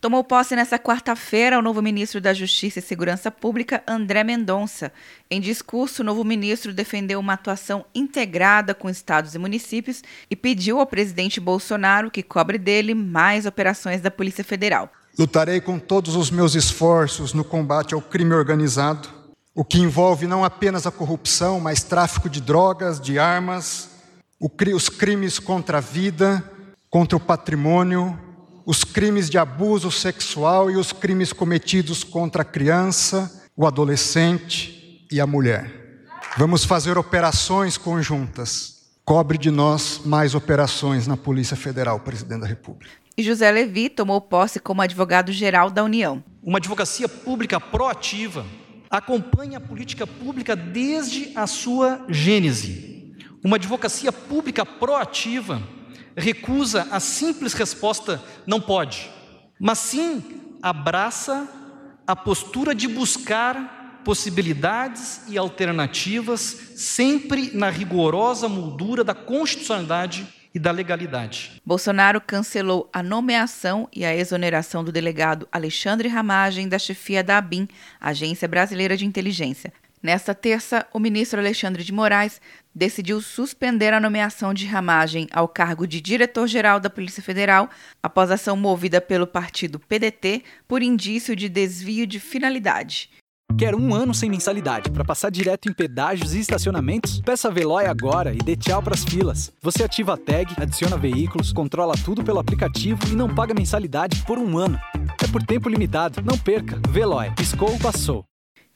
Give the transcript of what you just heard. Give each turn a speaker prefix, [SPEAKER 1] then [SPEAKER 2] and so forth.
[SPEAKER 1] Tomou posse nesta quarta-feira o novo ministro da Justiça e Segurança Pública, André Mendonça. Em discurso, o novo ministro defendeu uma atuação integrada com estados e municípios e pediu ao presidente Bolsonaro que cobre dele mais operações da Polícia Federal.
[SPEAKER 2] Lutarei com todos os meus esforços no combate ao crime organizado, o que envolve não apenas a corrupção, mas tráfico de drogas, de armas, os crimes contra a vida, contra o patrimônio, os crimes de abuso sexual e os crimes cometidos contra a criança, o adolescente e a mulher. Vamos fazer operações conjuntas. Cobre de nós mais operações na Polícia Federal, presidente da República.
[SPEAKER 1] E José Levi tomou posse como advogado-geral da União.
[SPEAKER 3] Uma advocacia pública proativa acompanha a política pública desde a sua gênese. Uma advocacia pública proativa recusa a simples resposta não pode, mas sim abraça a postura de buscar possibilidades e alternativas, sempre na rigorosa moldura da constitucionalidade e da legalidade.
[SPEAKER 1] Bolsonaro cancelou a nomeação e a exoneração do delegado Alexandre Ramagem da chefia da ABIN, Agência Brasileira de Inteligência. Nesta terça, o ministro Alexandre de Moraes decidiu suspender a nomeação de Ramagem ao cargo de diretor-geral da Polícia Federal após ação movida pelo partido PDT por indício de desvio de finalidade.
[SPEAKER 4] Quer um ano sem mensalidade para passar direto em pedágios e estacionamentos? Peça a Veloy agora e dê tchau as filas. Você ativa a tag, adiciona veículos, controla tudo pelo aplicativo e não paga mensalidade por um ano. É por tempo limitado. Não perca. Veloy. Piscou, passou.